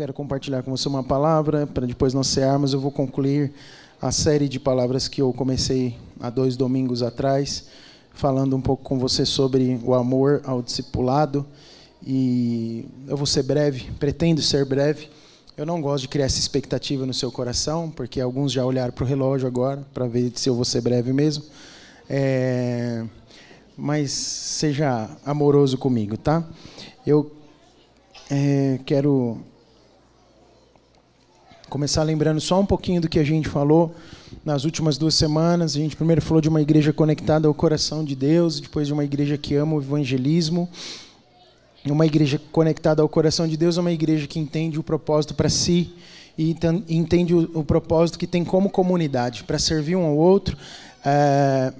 Quero compartilhar com você uma palavra, para depois nós cearmos, eu vou concluir a série de palavras que eu comecei há dois domingos atrás, falando um pouco com você sobre o amor ao discipulado. E eu vou ser breve, pretendo ser breve. Eu não gosto de criar essa expectativa no seu coração, porque alguns já olharam para o relógio agora para ver se eu vou ser breve mesmo. É... Mas seja amoroso comigo, tá? Eu é, quero começar lembrando só um pouquinho do que a gente falou nas últimas duas semanas. A gente primeiro falou de uma igreja conectada ao coração de Deus, depois de uma igreja que ama o evangelismo. Uma igreja conectada ao coração de Deus é uma igreja que entende o propósito para si e entende o, propósito que tem como comunidade, para servir um ao outro. É,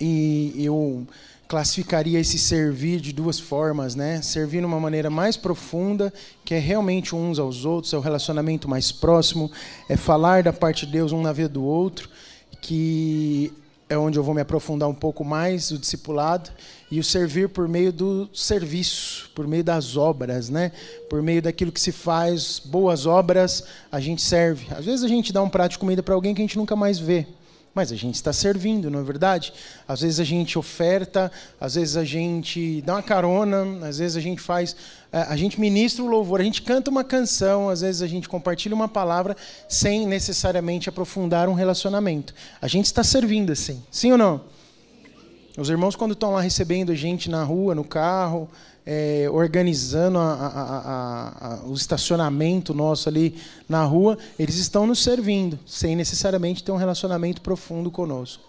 e eu classificaria esse servir de duas formas, né? Servir de uma maneira mais profunda, que é realmente uns aos outros, é o relacionamento mais próximo, é falar da parte de Deus um na vida do outro, que é onde eu vou me aprofundar um pouco mais o discipulado e o servir por meio do serviço, por meio das obras, né? Por meio daquilo que se faz, boas obras, a gente serve. Às vezes a gente dá um prato de comida para alguém que a gente nunca mais vê. Mas a gente está servindo, não é verdade? Às vezes a gente oferta, às vezes a gente dá uma carona, às vezes a gente faz, eh, a gente ministra o louvor, a gente canta uma canção, às vezes a gente compartilha uma palavra sem necessariamente aprofundar um relacionamento. A gente está servindo assim, sim ou não? Os irmãos, quando estão lá recebendo a gente na rua, no carro, é, organizando a, a, a, o estacionamento nosso ali na rua, eles estão nos servindo, sem necessariamente ter um relacionamento profundo conosco.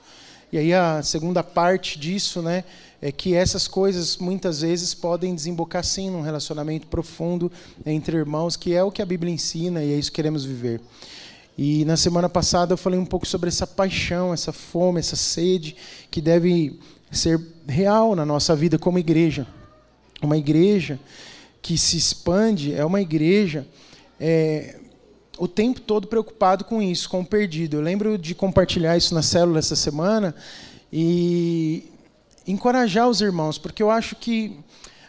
E aí a segunda parte disso, né, é que essas coisas muitas vezes podem desembocar sim num relacionamento profundo entre irmãos, que é o que a Bíblia ensina e é isso que queremos viver. E na semana passada eu falei um pouco sobre essa paixão, essa fome, essa sede que deve ser real na nossa vida como igreja. Uma igreja que se expande é uma igreja é, o tempo todo preocupado com isso, com o perdido. Eu lembro de compartilhar isso na célula essa semana e encorajar os irmãos, porque eu acho que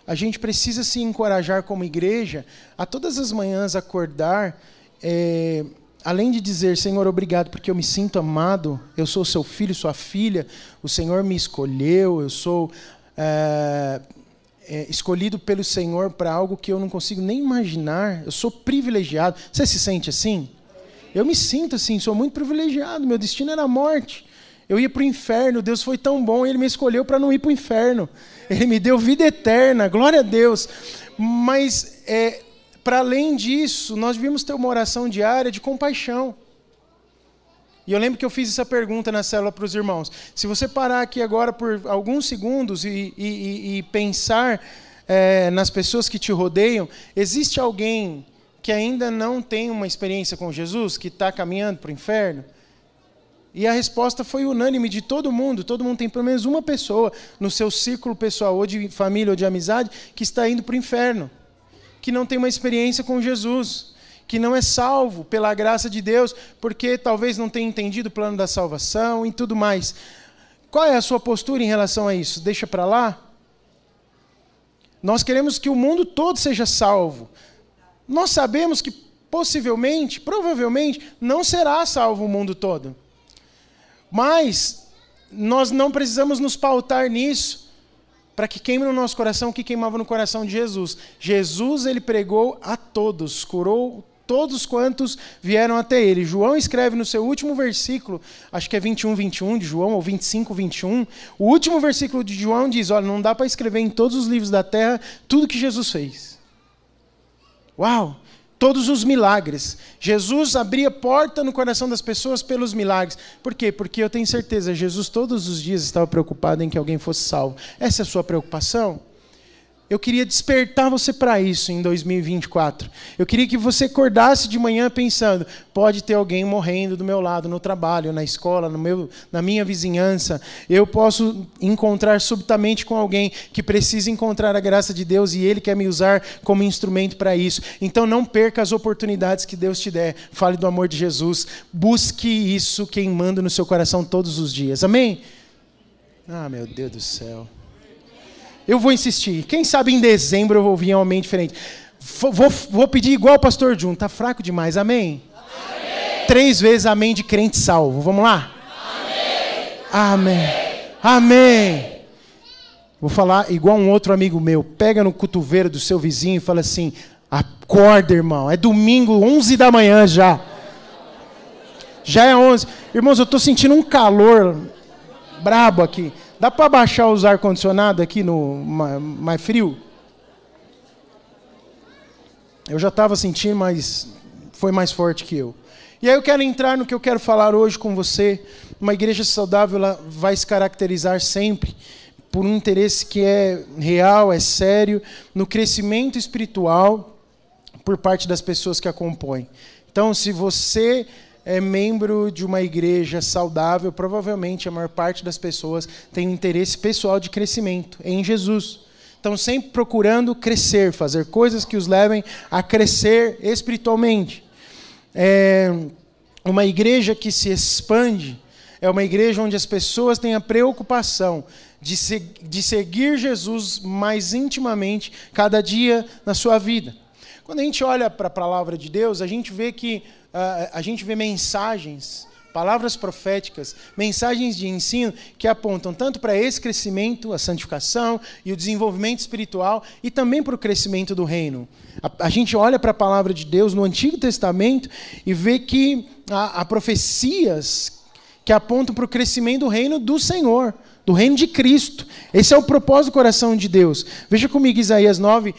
a gente precisa se encorajar como igreja a todas as manhãs acordar, é, além de dizer Senhor obrigado porque eu me sinto amado, eu sou seu filho, sua filha, o Senhor me escolheu, eu sou é, é, escolhido pelo Senhor para algo que eu não consigo nem imaginar. Eu sou privilegiado. Você se sente assim? Eu me sinto assim, sou muito privilegiado. Meu destino era a morte. Eu ia para o inferno. Deus foi tão bom, Ele me escolheu para não ir para o inferno. Ele me deu vida eterna. Glória a Deus. Mas, é, para além disso, nós devíamos ter uma oração diária de compaixão. E eu lembro que eu fiz essa pergunta na célula para os irmãos. Se você parar aqui agora por alguns segundos e, e, e pensar é, nas pessoas que te rodeiam, existe alguém que ainda não tem uma experiência com Jesus, que está caminhando para o inferno? E a resposta foi unânime de todo mundo. Todo mundo tem pelo menos uma pessoa no seu círculo pessoal, ou de família ou de amizade, que está indo para o inferno, que não tem uma experiência com Jesus que não é salvo pela graça de Deus, porque talvez não tenha entendido o plano da salvação e tudo mais. Qual é a sua postura em relação a isso? Deixa para lá? Nós queremos que o mundo todo seja salvo. Nós sabemos que possivelmente, provavelmente, não será salvo o mundo todo. Mas nós não precisamos nos pautar nisso para que queime no nosso coração o que queimava no coração de Jesus. Jesus ele pregou a todos, curou todos quantos vieram até ele. João escreve no seu último versículo, acho que é 21, 21 de João, ou 25, 21. O último versículo de João diz: Olha, não dá para escrever em todos os livros da terra tudo que Jesus fez. Uau! Todos os milagres. Jesus abria porta no coração das pessoas pelos milagres. Por quê? Porque eu tenho certeza, Jesus todos os dias estava preocupado em que alguém fosse salvo. Essa é a sua preocupação? Eu queria despertar você para isso em 2024. Eu queria que você acordasse de manhã pensando: pode ter alguém morrendo do meu lado no trabalho, na escola, no meu, na minha vizinhança. Eu posso encontrar subitamente com alguém que precisa encontrar a graça de Deus e Ele quer me usar como instrumento para isso. Então não perca as oportunidades que Deus te der. Fale do amor de Jesus. Busque isso queimando no seu coração todos os dias. Amém? Ah, meu Deus do céu. Eu vou insistir. Quem sabe em dezembro eu vou vir um amém diferente. Vou, vou pedir igual o pastor Jun. Tá fraco demais. Amém? amém? Três vezes amém de crente salvo. Vamos lá? Amém. Amém. amém. Vou falar igual um outro amigo meu. Pega no cotovelo do seu vizinho e fala assim: Acorda, irmão. É domingo, 11 da manhã já. Já é 11. Irmãos, eu estou sentindo um calor brabo aqui. Dá para baixar os ar-condicionado aqui no mais frio? Eu já estava sentindo, mas foi mais forte que eu. E aí eu quero entrar no que eu quero falar hoje com você. Uma igreja saudável ela vai se caracterizar sempre por um interesse que é real, é sério, no crescimento espiritual por parte das pessoas que a compõem. Então, se você é membro de uma igreja saudável, provavelmente a maior parte das pessoas tem um interesse pessoal de crescimento em Jesus. Estão sempre procurando crescer, fazer coisas que os levem a crescer espiritualmente. É uma igreja que se expande é uma igreja onde as pessoas têm a preocupação de, se, de seguir Jesus mais intimamente cada dia na sua vida. Quando a gente olha para a palavra de Deus, a gente vê que a gente vê mensagens, palavras proféticas, mensagens de ensino que apontam tanto para esse crescimento, a santificação e o desenvolvimento espiritual, e também para o crescimento do reino. A, a gente olha para a palavra de Deus no Antigo Testamento e vê que há, há profecias que apontam para o crescimento do reino do Senhor, do reino de Cristo. Esse é o propósito do coração de Deus. Veja comigo Isaías 9,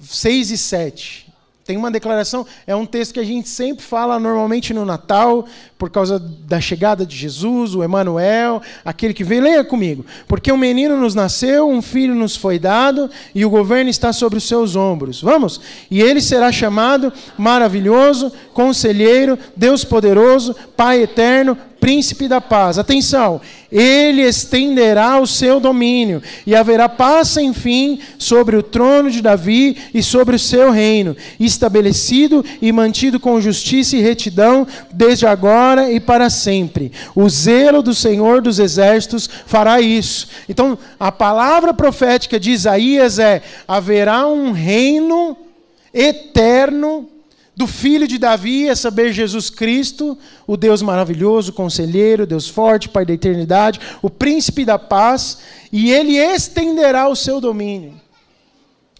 6 e 7. Tem uma declaração, é um texto que a gente sempre fala normalmente no Natal, por causa da chegada de Jesus, o Emanuel, aquele que veio. Leia comigo. Porque um menino nos nasceu, um filho nos foi dado, e o governo está sobre os seus ombros. Vamos? E ele será chamado maravilhoso, conselheiro, Deus poderoso, Pai eterno, príncipe da paz. Atenção, ele estenderá o seu domínio e haverá paz sem fim sobre o trono de Davi e sobre o seu reino, estabelecido e mantido com justiça e retidão desde agora e para sempre. O zelo do Senhor dos exércitos fará isso. Então, a palavra profética de Isaías é: haverá um reino eterno do filho de Davi, a saber, Jesus Cristo, o Deus maravilhoso, conselheiro, Deus forte, Pai da eternidade, o príncipe da paz, e ele estenderá o seu domínio.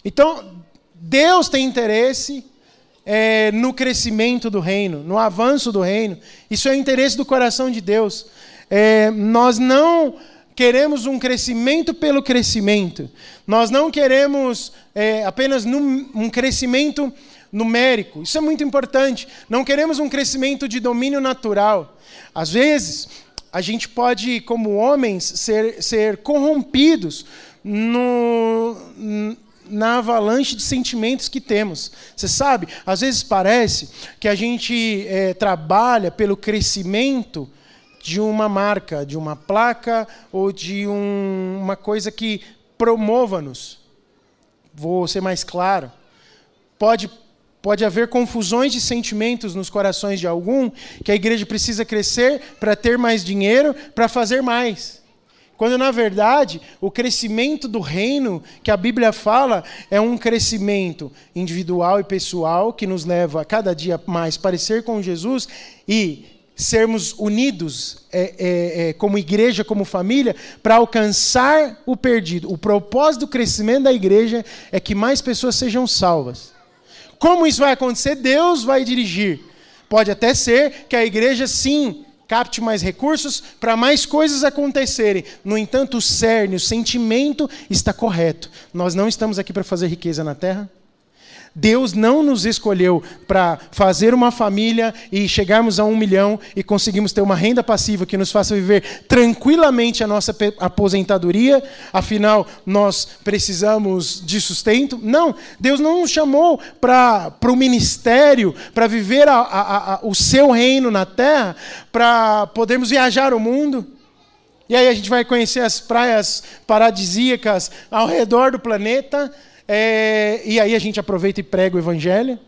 Então, Deus tem interesse é, no crescimento do reino, no avanço do reino. Isso é interesse do coração de Deus. É, nós não queremos um crescimento pelo crescimento. Nós não queremos é, apenas num, um crescimento numérico. Isso é muito importante. Não queremos um crescimento de domínio natural. Às vezes, a gente pode, como homens, ser, ser corrompidos no, na avalanche de sentimentos que temos. Você sabe, às vezes parece que a gente é, trabalha pelo crescimento de uma marca, de uma placa ou de um, uma coisa que promova-nos. Vou ser mais claro. Pode Pode haver confusões de sentimentos nos corações de algum, que a igreja precisa crescer para ter mais dinheiro, para fazer mais. Quando, na verdade, o crescimento do reino que a Bíblia fala é um crescimento individual e pessoal que nos leva a cada dia mais parecer com Jesus e sermos unidos é, é, é, como igreja, como família, para alcançar o perdido. O propósito do crescimento da igreja é que mais pessoas sejam salvas. Como isso vai acontecer? Deus vai dirigir. Pode até ser que a igreja, sim, capte mais recursos para mais coisas acontecerem. No entanto, o cerne, o sentimento está correto. Nós não estamos aqui para fazer riqueza na terra. Deus não nos escolheu para fazer uma família e chegarmos a um milhão e conseguirmos ter uma renda passiva que nos faça viver tranquilamente a nossa aposentadoria, afinal, nós precisamos de sustento. Não, Deus não nos chamou para o ministério, para viver a, a, a, o seu reino na terra, para podermos viajar o mundo. E aí a gente vai conhecer as praias paradisíacas ao redor do planeta é, e aí a gente aproveita e prega o evangelho.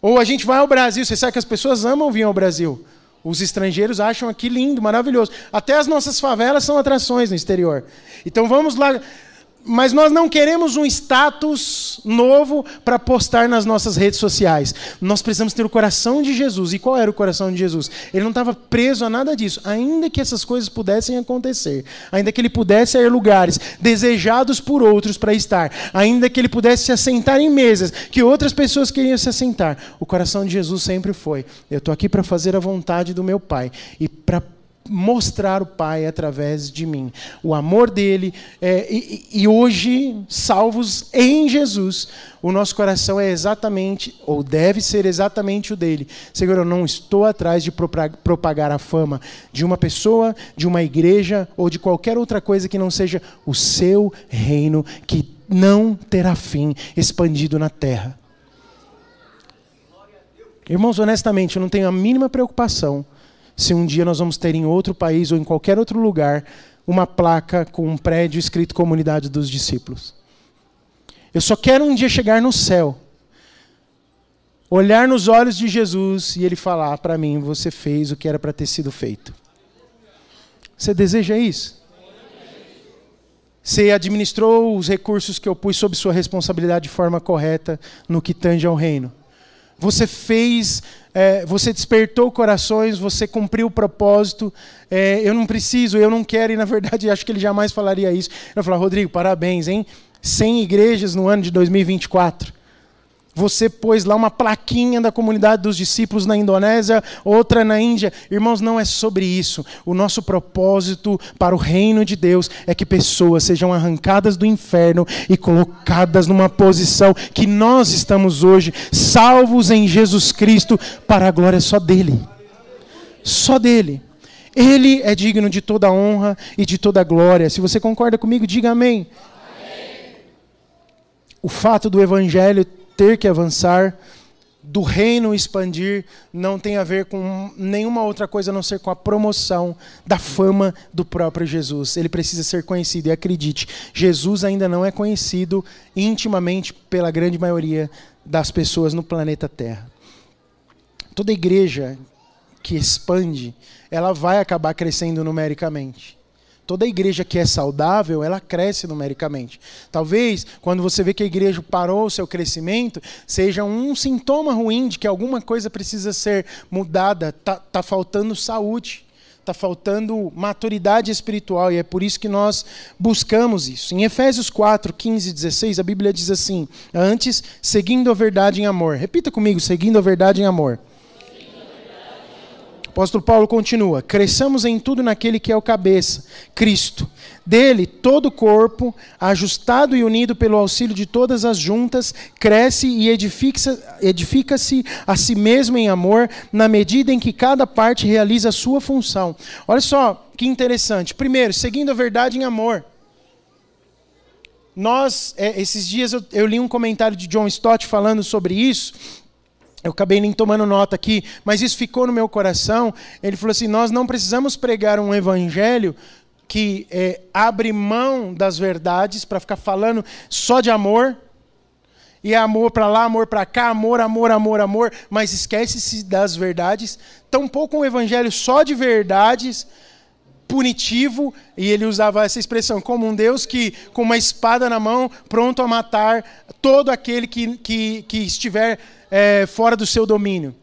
Ou a gente vai ao Brasil, você sabe que as pessoas amam vir ao Brasil. Os estrangeiros acham aqui lindo, maravilhoso. Até as nossas favelas são atrações no exterior. Então vamos lá mas nós não queremos um status novo para postar nas nossas redes sociais. Nós precisamos ter o coração de Jesus. E qual era o coração de Jesus? Ele não estava preso a nada disso. Ainda que essas coisas pudessem acontecer, ainda que ele pudesse ir lugares desejados por outros para estar, ainda que ele pudesse se assentar em mesas que outras pessoas queriam se assentar, o coração de Jesus sempre foi: eu estou aqui para fazer a vontade do meu Pai e para mostrar o Pai através de mim. O amor dele. É, e, e, hoje, salvos em Jesus, o nosso coração é exatamente, ou deve ser exatamente o dele. Senhor, eu não estou atrás de propagar a fama de uma pessoa, de uma igreja ou de qualquer outra coisa que não seja o seu reino, que não terá fim expandido na terra. Irmãos, honestamente, eu não tenho a mínima preocupação se um dia nós vamos ter em outro país ou em qualquer outro lugar uma placa com um prédio escrito Comunidade dos Discípulos. Eu só quero um dia chegar no céu, olhar nos olhos de Jesus e ele falar para mim: Você fez o que era para ter sido feito. Você deseja isso? Você administrou os recursos que eu pus sob sua responsabilidade de forma correta no que tange ao reino? Você fez é, você despertou corações, você cumpriu o propósito. É, eu não preciso, eu não quero, e na verdade acho que ele jamais falaria isso. Eu falar, Rodrigo, parabéns, hein? 100 igrejas no ano de 2024. Você pôs lá uma plaquinha da comunidade dos discípulos na Indonésia, outra na Índia. Irmãos, não é sobre isso. O nosso propósito para o reino de Deus é que pessoas sejam arrancadas do inferno e colocadas numa posição que nós estamos hoje, salvos em Jesus Cristo, para a glória só dele. Só dele. Ele é digno de toda honra e de toda glória. Se você concorda comigo, diga amém. amém. O fato do evangelho ter que avançar, do reino expandir, não tem a ver com nenhuma outra coisa a não ser com a promoção da fama do próprio Jesus. Ele precisa ser conhecido. E acredite, Jesus ainda não é conhecido intimamente pela grande maioria das pessoas no planeta Terra. Toda igreja que expande, ela vai acabar crescendo numericamente. Toda igreja que é saudável, ela cresce numericamente. Talvez, quando você vê que a igreja parou o seu crescimento, seja um sintoma ruim de que alguma coisa precisa ser mudada. Está tá faltando saúde, está faltando maturidade espiritual, e é por isso que nós buscamos isso. Em Efésios 4, 15 e 16, a Bíblia diz assim: Antes, seguindo a verdade em amor. Repita comigo: seguindo a verdade em amor apóstolo Paulo continua: cresçamos em tudo naquele que é o cabeça, Cristo. Dele, todo o corpo, ajustado e unido pelo auxílio de todas as juntas, cresce e edifica-se edifica a si mesmo em amor, na medida em que cada parte realiza a sua função. Olha só que interessante. Primeiro, seguindo a verdade em amor. Nós, é, esses dias eu li um comentário de John Stott falando sobre isso, eu acabei nem tomando nota aqui, mas isso ficou no meu coração. Ele falou assim: nós não precisamos pregar um evangelho que é, abre mão das verdades para ficar falando só de amor. E amor para lá, amor para cá, amor, amor, amor, amor, mas esquece-se das verdades. Tampouco um evangelho só de verdades, punitivo, e ele usava essa expressão, como um Deus que, com uma espada na mão, pronto a matar todo aquele que, que, que estiver é, fora do seu domínio.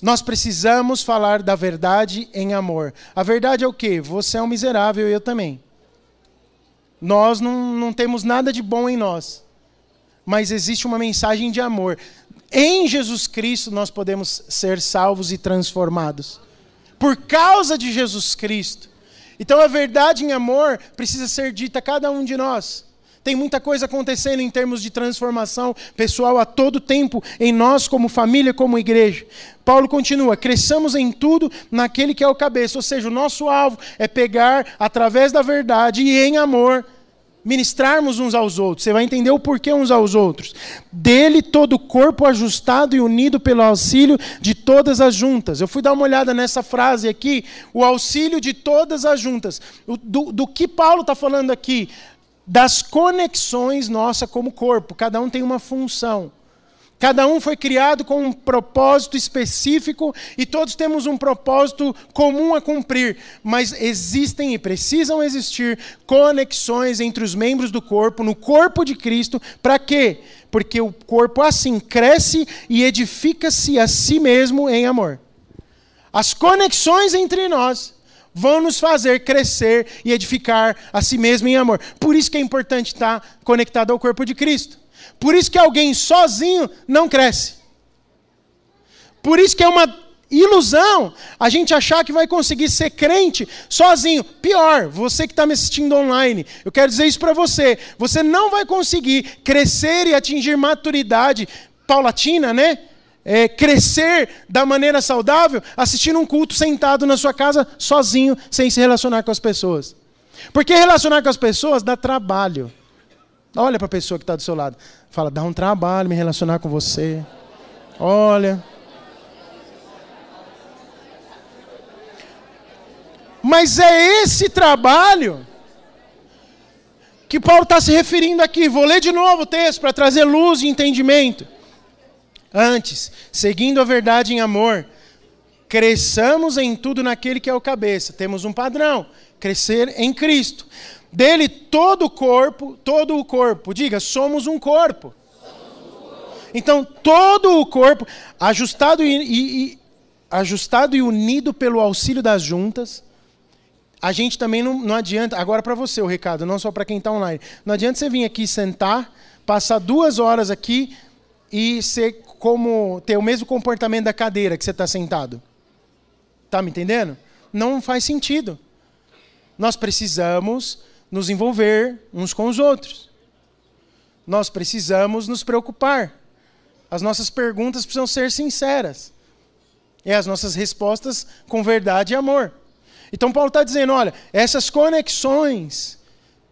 Nós precisamos falar da verdade em amor. A verdade é o quê? Você é um miserável e eu também. Nós não, não temos nada de bom em nós. Mas existe uma mensagem de amor. Em Jesus Cristo nós podemos ser salvos e transformados. Por causa de Jesus Cristo. Então a verdade em amor precisa ser dita a cada um de nós. Tem muita coisa acontecendo em termos de transformação pessoal a todo tempo em nós, como família, como igreja. Paulo continua: cresçamos em tudo naquele que é o cabeça, ou seja, o nosso alvo é pegar através da verdade e em amor ministrarmos uns aos outros. Você vai entender o porquê uns aos outros. Dele todo o corpo ajustado e unido pelo auxílio de todas as juntas. Eu fui dar uma olhada nessa frase aqui, o auxílio de todas as juntas. Do, do que Paulo está falando aqui? Das conexões nossa como corpo. Cada um tem uma função. Cada um foi criado com um propósito específico e todos temos um propósito comum a cumprir, mas existem e precisam existir conexões entre os membros do corpo, no corpo de Cristo, para quê? Porque o corpo assim cresce e edifica-se a si mesmo em amor. As conexões entre nós vão nos fazer crescer e edificar a si mesmo em amor. Por isso que é importante estar conectado ao corpo de Cristo. Por isso que alguém sozinho não cresce. Por isso que é uma ilusão a gente achar que vai conseguir ser crente sozinho. Pior, você que está me assistindo online, eu quero dizer isso para você. Você não vai conseguir crescer e atingir maturidade paulatina, né? É, crescer da maneira saudável assistindo um culto sentado na sua casa sozinho, sem se relacionar com as pessoas. Porque relacionar com as pessoas dá trabalho. Olha para a pessoa que está do seu lado. Fala, dá um trabalho me relacionar com você. Olha. Mas é esse trabalho que Paulo está se referindo aqui. Vou ler de novo o texto para trazer luz e entendimento. Antes, seguindo a verdade em amor, cresçamos em tudo naquele que é o cabeça. Temos um padrão: crescer em Cristo. Dele todo o corpo, todo o corpo, diga, somos um corpo. Então, todo o corpo, ajustado e, e, ajustado e unido pelo auxílio das juntas, a gente também não, não adianta, agora para você o recado, não só para quem está online, não adianta você vir aqui sentar, passar duas horas aqui e ser como ter o mesmo comportamento da cadeira que você está sentado. Tá me entendendo? Não faz sentido. Nós precisamos nos envolver uns com os outros. Nós precisamos nos preocupar. As nossas perguntas precisam ser sinceras. E as nossas respostas com verdade e amor. Então, Paulo está dizendo: olha, essas conexões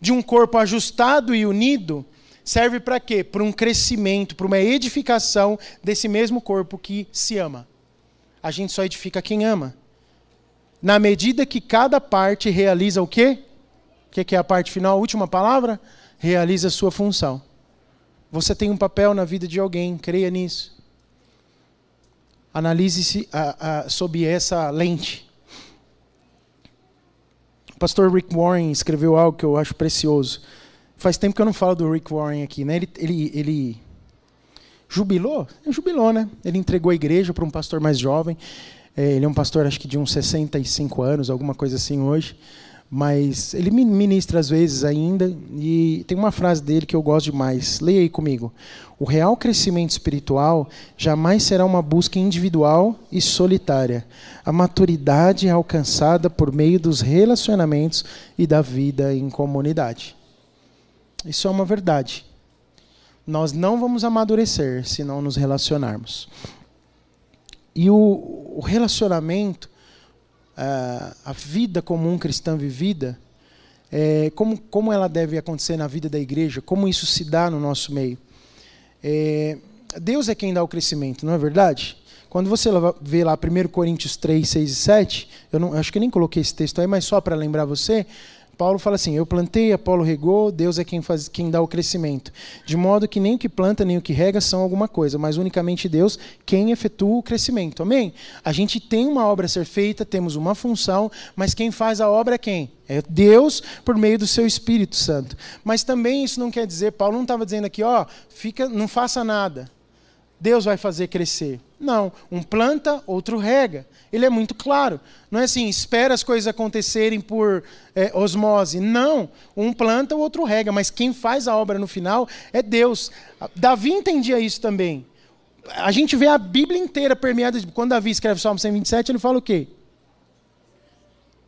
de um corpo ajustado e unido serve para quê? Para um crescimento, para uma edificação desse mesmo corpo que se ama. A gente só edifica quem ama. Na medida que cada parte realiza o quê? O que é a parte final, a última palavra? Realiza a sua função. Você tem um papel na vida de alguém, creia nisso. Analise-se sob essa lente. O pastor Rick Warren escreveu algo que eu acho precioso. Faz tempo que eu não falo do Rick Warren aqui, né? Ele, ele, ele jubilou? Jubilou, né? Ele entregou a igreja para um pastor mais jovem. É, ele é um pastor, acho que de uns 65 anos, alguma coisa assim hoje mas ele ministra às vezes ainda e tem uma frase dele que eu gosto demais. Leia aí comigo. O real crescimento espiritual jamais será uma busca individual e solitária. A maturidade é alcançada por meio dos relacionamentos e da vida em comunidade. Isso é uma verdade. Nós não vamos amadurecer se não nos relacionarmos. E o, o relacionamento a vida comum cristã vivida, é, como, como ela deve acontecer na vida da igreja, como isso se dá no nosso meio. É, Deus é quem dá o crescimento, não é verdade? Quando você vê lá 1 Coríntios 3, 6 e 7, eu não, acho que nem coloquei esse texto aí, mas só para lembrar você, Paulo fala assim: Eu plantei, Apolo regou, Deus é quem, faz, quem dá o crescimento. De modo que nem o que planta nem o que rega são alguma coisa, mas unicamente Deus quem efetua o crescimento. Amém? A gente tem uma obra a ser feita, temos uma função, mas quem faz a obra é quem? É Deus por meio do seu Espírito Santo. Mas também isso não quer dizer, Paulo não estava dizendo aqui, ó, fica, não faça nada. Deus vai fazer crescer. Não, um planta, outro rega. Ele é muito claro. Não é assim, espera as coisas acontecerem por é, osmose. Não, um planta, o outro rega. Mas quem faz a obra no final é Deus. Davi entendia isso também. A gente vê a Bíblia inteira permeada. De... Quando Davi escreve Salmo 127, ele fala o quê?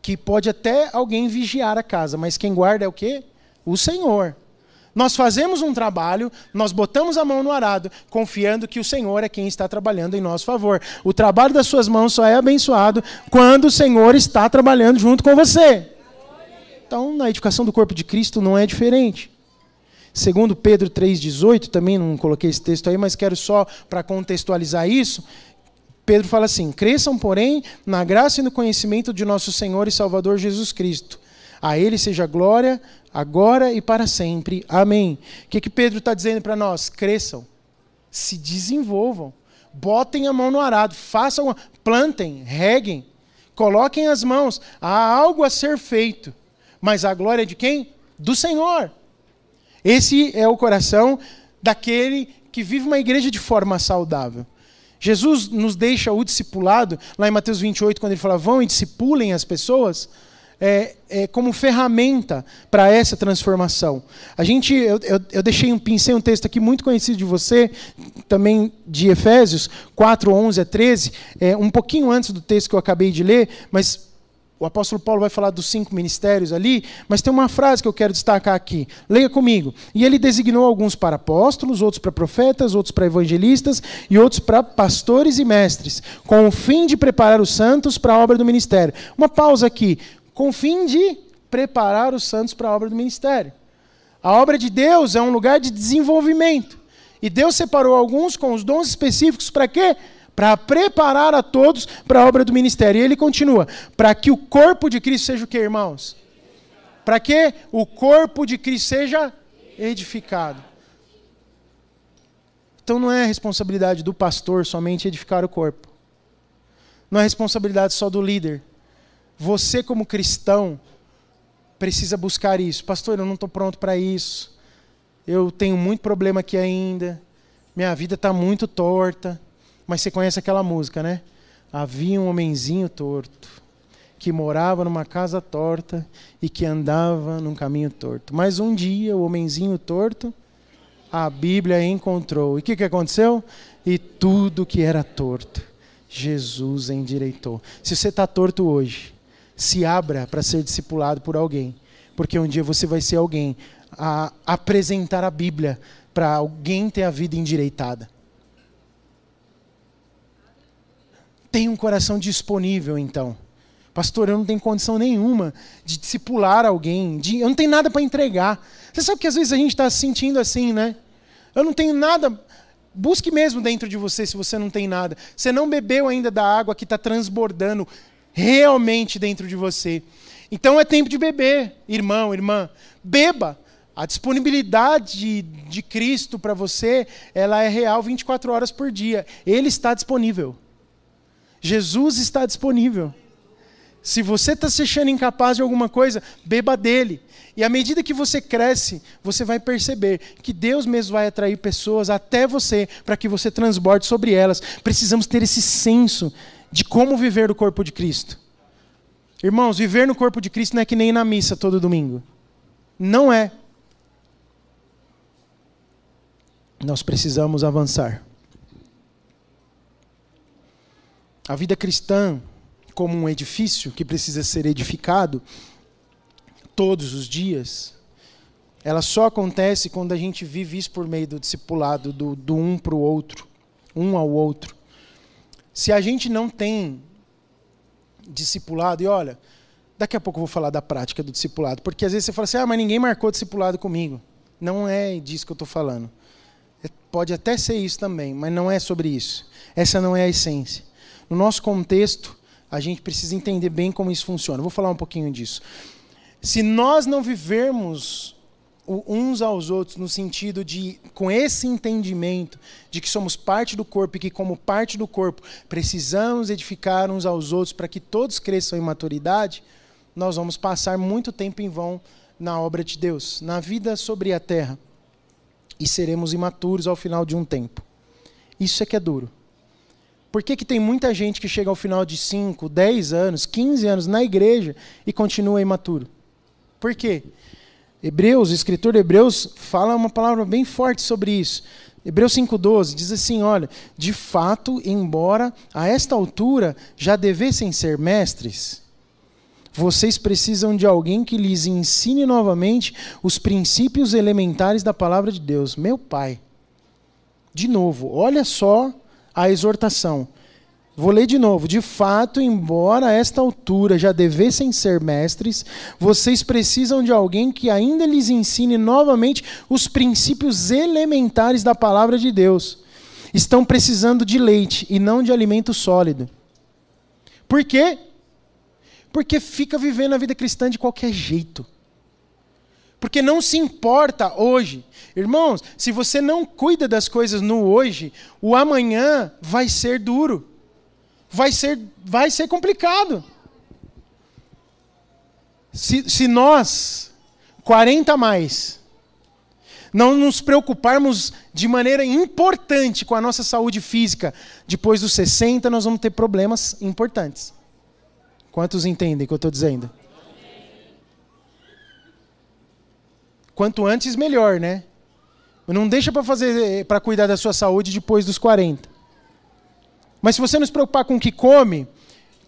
Que pode até alguém vigiar a casa, mas quem guarda é o quê? O Senhor. Nós fazemos um trabalho, nós botamos a mão no arado, confiando que o Senhor é quem está trabalhando em nosso favor. O trabalho das suas mãos só é abençoado quando o Senhor está trabalhando junto com você. Então, na edificação do corpo de Cristo não é diferente. Segundo Pedro 3,18, também não coloquei esse texto aí, mas quero só para contextualizar isso. Pedro fala assim: cresçam, porém, na graça e no conhecimento de nosso Senhor e Salvador Jesus Cristo. A Ele seja glória, agora e para sempre. Amém. O que, que Pedro está dizendo para nós? Cresçam, se desenvolvam, botem a mão no arado, façam, plantem, reguem, coloquem as mãos. Há algo a ser feito, mas a glória é de quem? Do Senhor. Esse é o coração daquele que vive uma igreja de forma saudável. Jesus nos deixa o discipulado, lá em Mateus 28, quando ele fala, vão e discipulem as pessoas é, é, como ferramenta para essa transformação. A gente, eu, eu, eu deixei um pincel um texto aqui muito conhecido de você, também de Efésios 4, 11 a 13, é, um pouquinho antes do texto que eu acabei de ler, mas o apóstolo Paulo vai falar dos cinco ministérios ali, mas tem uma frase que eu quero destacar aqui. Leia comigo. E ele designou alguns para apóstolos, outros para profetas, outros para evangelistas e outros para pastores e mestres, com o fim de preparar os santos para a obra do ministério. Uma pausa aqui com fim de preparar os santos para a obra do ministério. A obra de Deus é um lugar de desenvolvimento. E Deus separou alguns com os dons específicos para quê? Para preparar a todos para a obra do ministério. E ele continua: para que o corpo de Cristo seja o quê, irmãos? Para que o corpo de Cristo seja edificado. Então não é responsabilidade do pastor somente edificar o corpo. Não é responsabilidade só do líder. Você, como cristão, precisa buscar isso. Pastor, eu não estou pronto para isso. Eu tenho muito problema aqui ainda. Minha vida está muito torta. Mas você conhece aquela música, né? Havia um homenzinho torto que morava numa casa torta e que andava num caminho torto. Mas um dia o homenzinho torto a Bíblia encontrou. E o que, que aconteceu? E tudo que era torto, Jesus endireitou. Se você está torto hoje, se abra para ser discipulado por alguém, porque um dia você vai ser alguém a apresentar a Bíblia para alguém ter a vida endireitada. Tenha um coração disponível, então. Pastor, eu não tenho condição nenhuma de discipular alguém, de, eu não tenho nada para entregar. Você sabe que às vezes a gente está se sentindo assim, né? Eu não tenho nada. Busque mesmo dentro de você se você não tem nada. Você não bebeu ainda da água que está transbordando realmente dentro de você. Então é tempo de beber, irmão, irmã. Beba. A disponibilidade de Cristo para você, ela é real 24 horas por dia. Ele está disponível. Jesus está disponível. Se você está se achando incapaz de alguma coisa, beba dele. E à medida que você cresce, você vai perceber que Deus mesmo vai atrair pessoas até você para que você transborde sobre elas. Precisamos ter esse senso de como viver o corpo de Cristo. Irmãos, viver no corpo de Cristo não é que nem ir na missa todo domingo. Não é. Nós precisamos avançar. A vida cristã, como um edifício que precisa ser edificado todos os dias, ela só acontece quando a gente vive isso por meio do discipulado, do, do um para o outro, um ao outro. Se a gente não tem discipulado, e olha, daqui a pouco eu vou falar da prática do discipulado, porque às vezes você fala assim, ah, mas ninguém marcou discipulado comigo. Não é disso que eu estou falando. É, pode até ser isso também, mas não é sobre isso. Essa não é a essência. No nosso contexto, a gente precisa entender bem como isso funciona. Eu vou falar um pouquinho disso. Se nós não vivermos uns aos outros no sentido de com esse entendimento de que somos parte do corpo e que como parte do corpo precisamos edificar uns aos outros para que todos cresçam em maturidade, nós vamos passar muito tempo em vão na obra de Deus, na vida sobre a terra. E seremos imaturos ao final de um tempo. Isso é que é duro. Por que, que tem muita gente que chega ao final de 5, 10 anos, 15 anos na igreja e continua imaturo? Por quê? Hebreus, o escritor de Hebreus fala uma palavra bem forte sobre isso. Hebreus 5,12 diz assim: olha, de fato, embora a esta altura já devessem ser mestres, Vocês precisam de alguém que lhes ensine novamente os princípios elementares da palavra de Deus. Meu Pai. De novo, olha só a exortação. Vou ler de novo. De fato, embora a esta altura já devessem ser mestres, vocês precisam de alguém que ainda lhes ensine novamente os princípios elementares da palavra de Deus. Estão precisando de leite e não de alimento sólido. Por quê? Porque fica vivendo a vida cristã de qualquer jeito. Porque não se importa hoje. Irmãos, se você não cuida das coisas no hoje, o amanhã vai ser duro vai ser, vai ser complicado. Se, se nós, 40 a mais, não nos preocuparmos de maneira importante com a nossa saúde física, depois dos 60 nós vamos ter problemas importantes. Quantos entendem o que eu estou dizendo? Quanto antes, melhor, né? Não deixa para fazer para cuidar da sua saúde depois dos 40. Mas se você não se preocupar com o que come,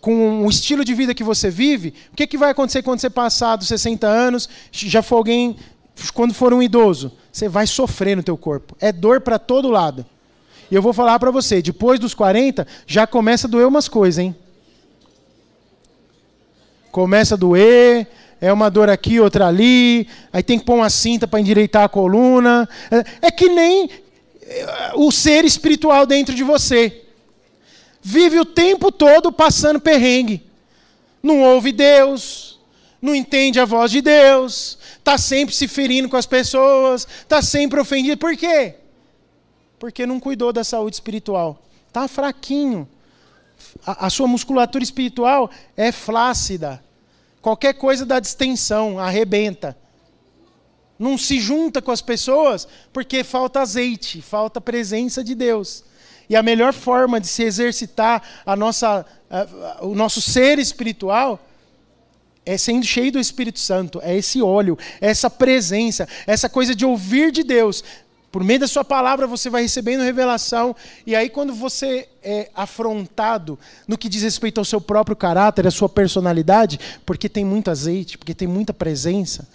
com o estilo de vida que você vive, o que, que vai acontecer quando você passar dos 60 anos, já for alguém, quando for um idoso? Você vai sofrer no teu corpo. É dor para todo lado. E eu vou falar para você, depois dos 40, já começa a doer umas coisas, hein? Começa a doer, é uma dor aqui, outra ali, aí tem que pôr uma cinta para endireitar a coluna. É, é que nem é, o ser espiritual dentro de você vive o tempo todo passando perrengue. Não ouve Deus, não entende a voz de Deus, está sempre se ferindo com as pessoas, está sempre ofendido. Por quê? Porque não cuidou da saúde espiritual. Está fraquinho. A, a sua musculatura espiritual é flácida. Qualquer coisa dá distensão, arrebenta. Não se junta com as pessoas porque falta azeite, falta presença de Deus. E a melhor forma de se exercitar a nossa, o nosso ser espiritual é sendo cheio do Espírito Santo, é esse óleo, é essa presença, essa coisa de ouvir de Deus. Por meio da sua palavra você vai recebendo revelação, e aí quando você é afrontado no que diz respeito ao seu próprio caráter, à sua personalidade, porque tem muito azeite, porque tem muita presença,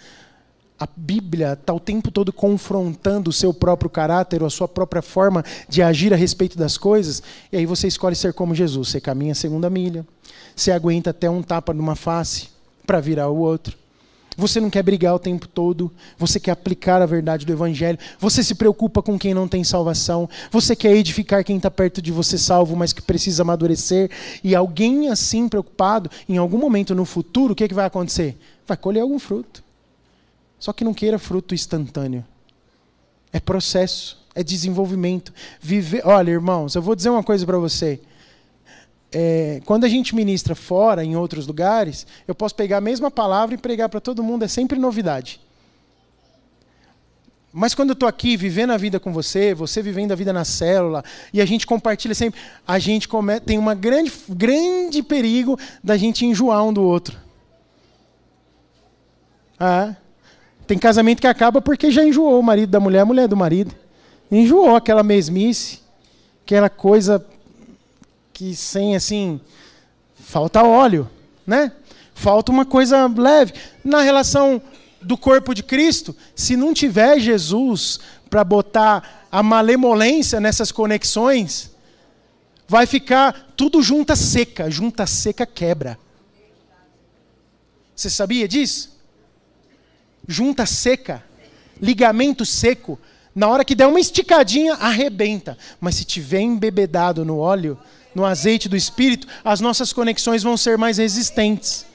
a Bíblia está o tempo todo confrontando o seu próprio caráter, ou a sua própria forma de agir a respeito das coisas, e aí você escolhe ser como Jesus. Você caminha a segunda milha, você aguenta até um tapa numa face para virar o outro. Você não quer brigar o tempo todo, você quer aplicar a verdade do Evangelho, você se preocupa com quem não tem salvação, você quer edificar quem está perto de você salvo, mas que precisa amadurecer, e alguém assim preocupado, em algum momento no futuro, o que, que vai acontecer? Vai colher algum fruto. Só que não queira fruto instantâneo. É processo, é desenvolvimento. Viver, olha, irmãos, eu vou dizer uma coisa para você. É, quando a gente ministra fora, em outros lugares, eu posso pegar a mesma palavra e pregar para todo mundo, é sempre novidade. Mas quando eu estou aqui vivendo a vida com você, você vivendo a vida na célula, e a gente compartilha sempre, a gente come, tem um grande, grande perigo da gente enjoar um do outro. Ah, tem casamento que acaba porque já enjoou o marido da mulher, a mulher do marido. Enjoou aquela mesmice, aquela coisa que sem assim falta óleo, né? Falta uma coisa leve na relação do corpo de Cristo. Se não tiver Jesus para botar a malemolência nessas conexões, vai ficar tudo junta seca, junta seca quebra. Você sabia disso? Junta seca, ligamento seco, na hora que der uma esticadinha, arrebenta. Mas se tiver embebedado no óleo, no azeite do Espírito, as nossas conexões vão ser mais resistentes.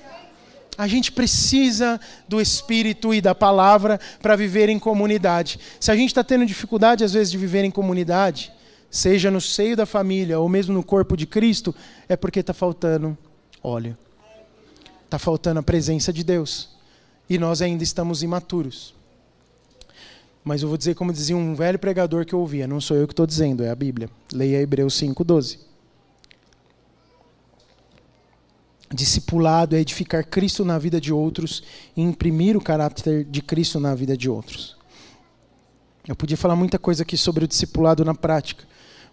A gente precisa do Espírito e da palavra para viver em comunidade. Se a gente está tendo dificuldade, às vezes, de viver em comunidade, seja no seio da família ou mesmo no corpo de Cristo, é porque está faltando óleo. Está faltando a presença de Deus e nós ainda estamos imaturos. Mas eu vou dizer como dizia um velho pregador que eu ouvia, não sou eu que estou dizendo, é a Bíblia. Leia Hebreus 5,12. Discipulado é edificar Cristo na vida de outros e imprimir o caráter de Cristo na vida de outros. Eu podia falar muita coisa aqui sobre o discipulado na prática,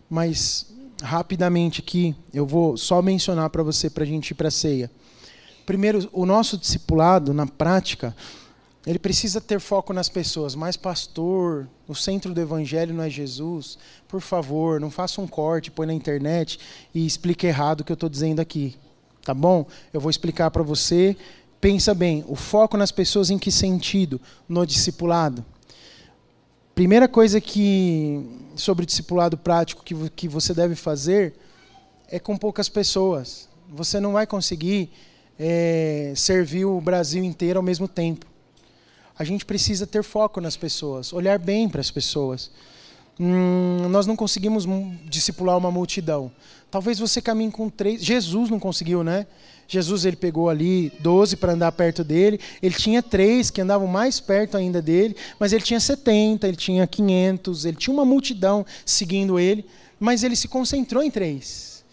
mas rapidamente aqui eu vou só mencionar para você para a gente ir para a ceia. Primeiro, o nosso discipulado, na prática, ele precisa ter foco nas pessoas. Mas, pastor, o centro do evangelho não é Jesus. Por favor, não faça um corte, põe na internet e explique errado o que eu estou dizendo aqui. Tá bom? Eu vou explicar para você. Pensa bem, o foco nas pessoas em que sentido? No discipulado. Primeira coisa que sobre discipulado prático que, que você deve fazer é com poucas pessoas. Você não vai conseguir é, servir o Brasil inteiro ao mesmo tempo. A gente precisa ter foco nas pessoas, olhar bem para as pessoas. Hum, nós não conseguimos discipular uma multidão. Talvez você caminhe com três. Jesus não conseguiu, né? Jesus ele pegou ali 12 para andar perto dele. Ele tinha três que andavam mais perto ainda dele, mas ele tinha 70, ele tinha 500, ele tinha uma multidão seguindo ele, mas ele se concentrou em três.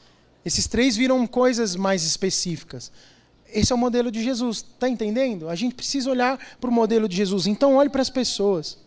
Esses três viram coisas mais específicas. Esse é o modelo de Jesus, está entendendo? A gente precisa olhar para o modelo de Jesus. Então, olhe para as pessoas.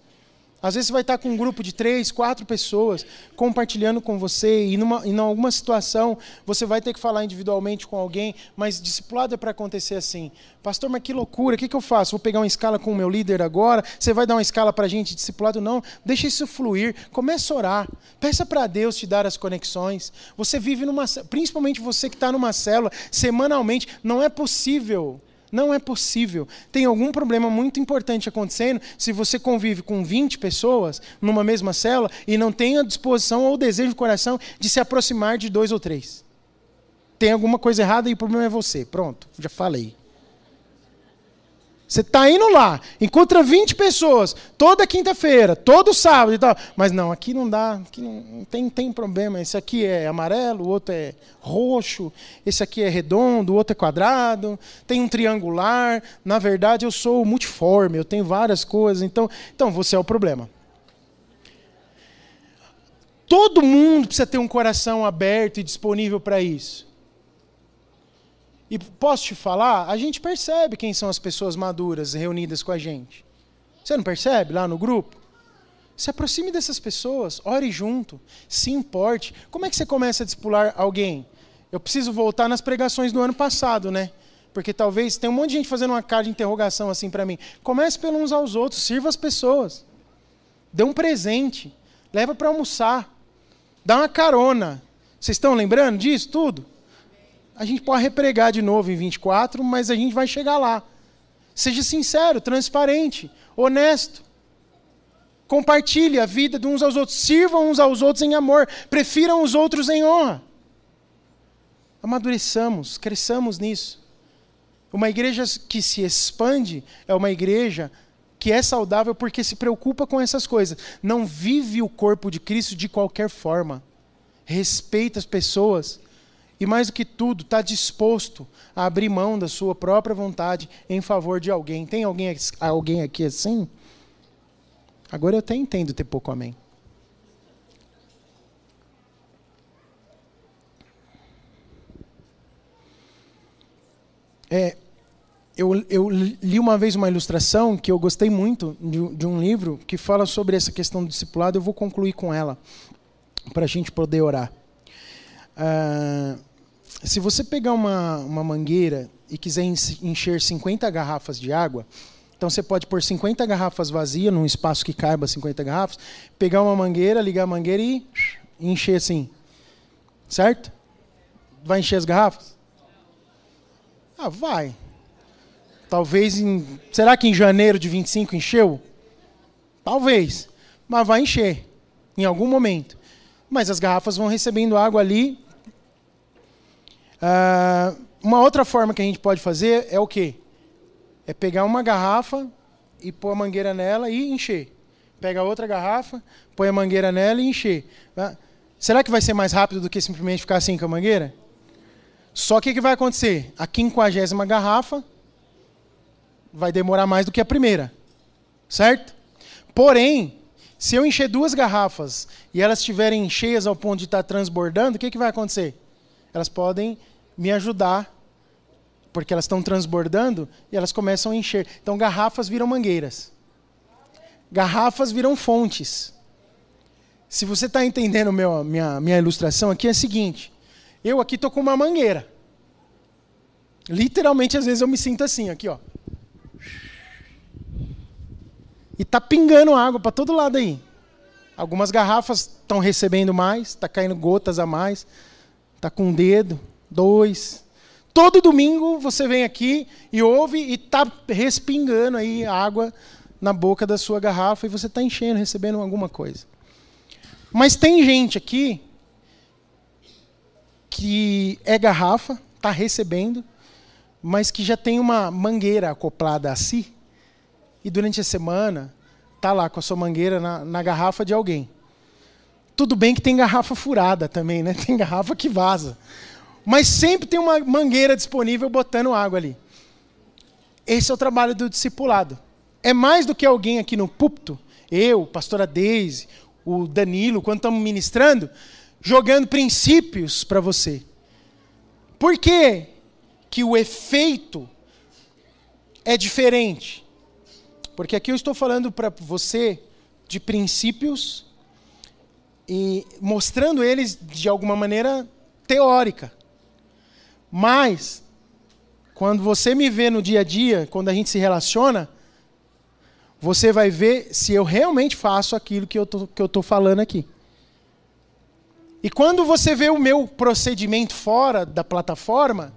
Às vezes você vai estar com um grupo de três, quatro pessoas compartilhando com você e numa, em alguma situação você vai ter que falar individualmente com alguém, mas discipulado é para acontecer assim. Pastor, mas que loucura, o que, que eu faço? Vou pegar uma escala com o meu líder agora? Você vai dar uma escala para a gente discipulado? Não, deixa isso fluir, comece a orar, peça para Deus te dar as conexões. Você vive numa, principalmente você que está numa célula, semanalmente, não é possível não é possível. Tem algum problema muito importante acontecendo se você convive com 20 pessoas numa mesma célula e não tem a disposição ou o desejo do coração de se aproximar de dois ou três. Tem alguma coisa errada e o problema é você. Pronto, já falei. Você está indo lá, encontra 20 pessoas, toda quinta-feira, todo sábado e tal. Mas não, aqui não dá, aqui não tem, tem problema. Esse aqui é amarelo, o outro é roxo, esse aqui é redondo, o outro é quadrado, tem um triangular. Na verdade, eu sou multiforme, eu tenho várias coisas. Então, então você é o problema. Todo mundo precisa ter um coração aberto e disponível para isso. E posso te falar, a gente percebe quem são as pessoas maduras reunidas com a gente. Você não percebe lá no grupo? Se aproxime dessas pessoas, ore junto, se importe. Como é que você começa a discipular alguém? Eu preciso voltar nas pregações do ano passado, né? Porque talvez tem um monte de gente fazendo uma cara de interrogação assim para mim. Comece pelos uns aos outros, sirva as pessoas. Dê um presente, leva para almoçar, dá uma carona. Vocês estão lembrando disso tudo? A gente pode repregar de novo em 24, mas a gente vai chegar lá. Seja sincero, transparente, honesto. Compartilhe a vida de uns aos outros. Sirvam uns aos outros em amor. Prefiram os outros em honra. Amadureçamos, cresçamos nisso. Uma igreja que se expande é uma igreja que é saudável porque se preocupa com essas coisas. Não vive o corpo de Cristo de qualquer forma. Respeita as pessoas e mais do que tudo, está disposto a abrir mão da sua própria vontade em favor de alguém. Tem alguém, alguém aqui assim? Agora eu até entendo ter pouco amém. É, eu, eu, li uma vez uma ilustração que eu gostei muito de, de, um livro que fala sobre essa questão do discipulado. Eu vou concluir com ela para a gente poder orar. Uh, se você pegar uma, uma mangueira e quiser encher 50 garrafas de água, então você pode pôr 50 garrafas vazias num espaço que caiba 50 garrafas, pegar uma mangueira, ligar a mangueira e encher assim. Certo? Vai encher as garrafas? Ah, vai. Talvez em. Será que em janeiro de 25 encheu? Talvez. Mas vai encher. Em algum momento. Mas as garrafas vão recebendo água ali Uh, uma outra forma que a gente pode fazer é o quê? É pegar uma garrafa e pôr a mangueira nela e encher. Pega outra garrafa, põe a mangueira nela e encher. Tá? Será que vai ser mais rápido do que simplesmente ficar assim com a mangueira? Só que o que vai acontecer? A quinquagésima garrafa vai demorar mais do que a primeira. Certo? Porém, se eu encher duas garrafas e elas estiverem cheias ao ponto de estar transbordando, o que, que vai acontecer? Elas podem me ajudar, porque elas estão transbordando e elas começam a encher. Então, garrafas viram mangueiras. Garrafas viram fontes. Se você está entendendo meu, minha, minha ilustração aqui, é o seguinte: eu aqui estou com uma mangueira. Literalmente, às vezes eu me sinto assim, aqui, ó. E tá pingando água para todo lado aí. Algumas garrafas estão recebendo mais, tá caindo gotas a mais. Tá com um dedo, dois. Todo domingo você vem aqui e ouve e tá respingando aí água na boca da sua garrafa e você está enchendo, recebendo alguma coisa. Mas tem gente aqui que é garrafa, está recebendo, mas que já tem uma mangueira acoplada a si, e durante a semana está lá com a sua mangueira na, na, garrafa de alguém. Tudo bem que tem garrafa furada também, né? Tem garrafa que vaza. Mas sempre tem uma mangueira disponível botando água ali. Esse é o trabalho do discipulado. É mais do que alguém aqui no púlpito, eu, pastora Deise, o Danilo, quando estamos ministrando, jogando princípios para você. Por que, que o efeito é diferente? Porque aqui eu estou falando para você de princípios e mostrando eles de alguma maneira teórica. Mas, quando você me vê no dia a dia, quando a gente se relaciona, você vai ver se eu realmente faço aquilo que eu tô, que eu estou falando aqui. E quando você vê o meu procedimento fora da plataforma,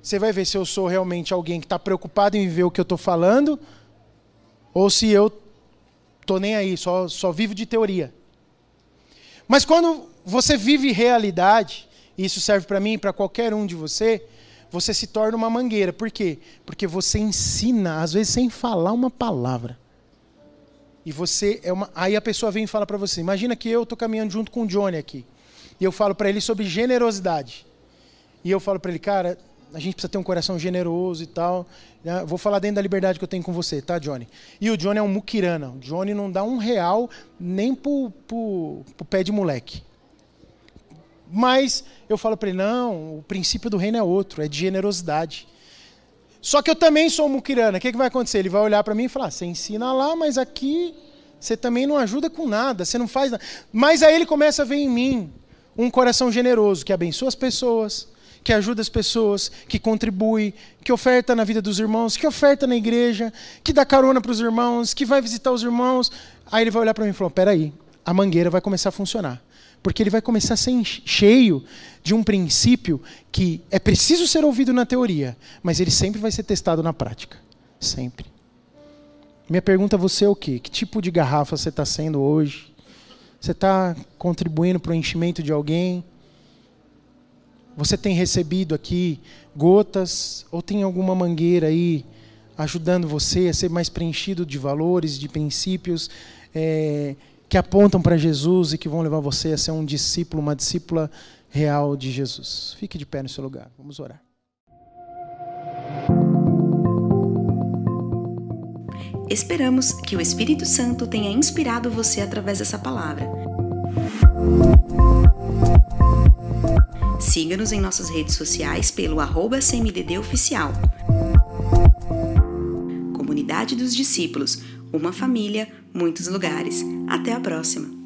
você vai ver se eu sou realmente alguém que está preocupado em ver o que eu estou falando, ou se eu estou nem aí, só, só vivo de teoria. Mas quando você vive realidade, e isso serve para mim e para qualquer um de você, você se torna uma mangueira. Por quê? Porque você ensina, às vezes sem falar uma palavra. E você é uma. Aí a pessoa vem e fala para você: imagina que eu estou caminhando junto com o Johnny aqui. E eu falo para ele sobre generosidade. E eu falo para ele, cara, a gente precisa ter um coração generoso e tal. Né? Vou falar dentro da liberdade que eu tenho com você, tá, Johnny? E o Johnny é um muquirana. O Johnny não dá um real nem pro, pro, pro pé de moleque. Mas eu falo para ele: não, o princípio do reino é outro, é de generosidade. Só que eu também sou muquirana. O que, que vai acontecer? Ele vai olhar para mim e falar: você ensina lá, mas aqui você também não ajuda com nada, você não faz nada. Mas aí ele começa a ver em mim um coração generoso que abençoa as pessoas, que ajuda as pessoas, que contribui, que oferta na vida dos irmãos, que oferta na igreja, que dá carona para os irmãos, que vai visitar os irmãos. Aí ele vai olhar para mim e falar: peraí, a mangueira vai começar a funcionar. Porque ele vai começar a ser cheio de um princípio que é preciso ser ouvido na teoria, mas ele sempre vai ser testado na prática. Sempre. Minha pergunta a você é o quê? Que tipo de garrafa você está sendo hoje? Você está contribuindo para o enchimento de alguém? Você tem recebido aqui gotas? Ou tem alguma mangueira aí ajudando você a ser mais preenchido de valores, de princípios? É, que apontam para Jesus e que vão levar você a ser um discípulo, uma discípula real de Jesus. Fique de pé no seu lugar. Vamos orar. Esperamos que o Espírito Santo tenha inspirado você através dessa palavra. Siga-nos em nossas redes sociais pelo arroba Oficial. Comunidade dos Discípulos uma família, muitos lugares. Até a próxima!